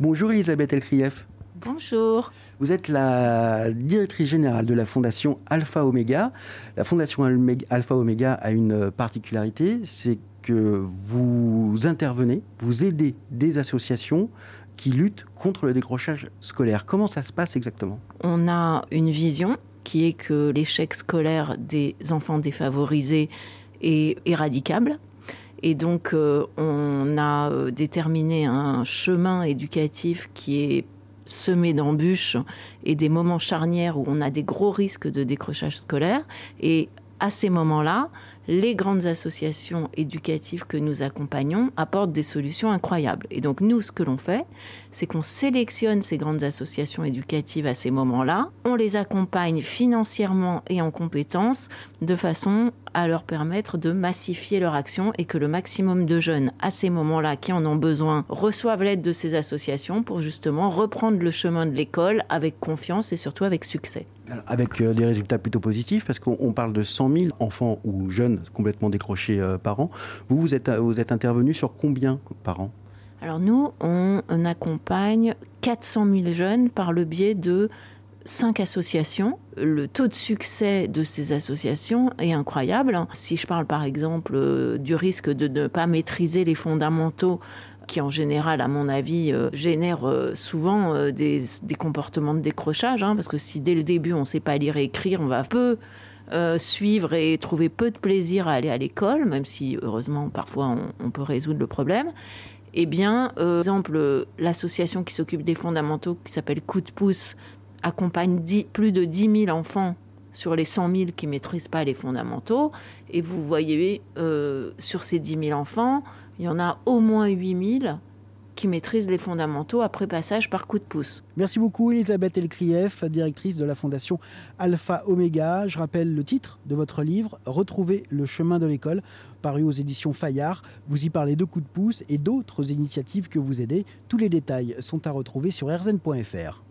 Bonjour Elisabeth Elkrieff. Bonjour. Vous êtes la directrice générale de la fondation Alpha Omega. La fondation Alpha Omega a une particularité, c'est que vous intervenez, vous aidez des associations qui luttent contre le décrochage scolaire. Comment ça se passe exactement? On a une vision qui est que l'échec scolaire des enfants défavorisés est éradicable. Et donc, euh, on a euh, déterminé un chemin éducatif qui est semé d'embûches et des moments charnières où on a des gros risques de décrochage scolaire. Et à ces moments-là, les grandes associations éducatives que nous accompagnons apportent des solutions incroyables. Et donc nous, ce que l'on fait, c'est qu'on sélectionne ces grandes associations éducatives à ces moments-là, on les accompagne financièrement et en compétences de façon à leur permettre de massifier leur action et que le maximum de jeunes à ces moments-là qui en ont besoin reçoivent l'aide de ces associations pour justement reprendre le chemin de l'école avec confiance et surtout avec succès. Avec euh, des résultats plutôt positifs, parce qu'on parle de 100 000 enfants ou jeunes complètement décrochés euh, par an. Vous, vous êtes, vous intervenu sur combien par an? Alors nous, on, on accompagne 400 000 jeunes par le biais de cinq associations. Le taux de succès de ces associations est incroyable. Si je parle par exemple euh, du risque de ne pas maîtriser les fondamentaux qui en général, à mon avis, euh, génèrent euh, souvent des, comportements de décrochage, hein, parce que si dès le début on ne sait pas lire et écrire, on va peu suivre et trouver peu de plaisir à aller à l'école, même si heureusement parfois on, peut résoudre le problème. Eh bien, par exemple, l'association qui s'occupe des fondamentaux, qui s'appelle Coup de pouce, accompagne plus de 10 000 enfants sur les 100 000 qui ne maîtrisent pas les fondamentaux. Et vous voyez, euh, sur ces 10 000 enfants, il y en a au moins 8 000 qui maîtrisent les fondamentaux après passage par coup de pouce. Merci beaucoup Elisabeth Elkrieff, directrice de la fondation Alpha Omega. Je rappelle le titre de votre livre, Retrouver le chemin de l'école, paru aux éditions Fayard. Vous y parlez de coup de pouce et d'autres initiatives que vous aidez. Tous les détails sont à retrouver sur rzn.fr.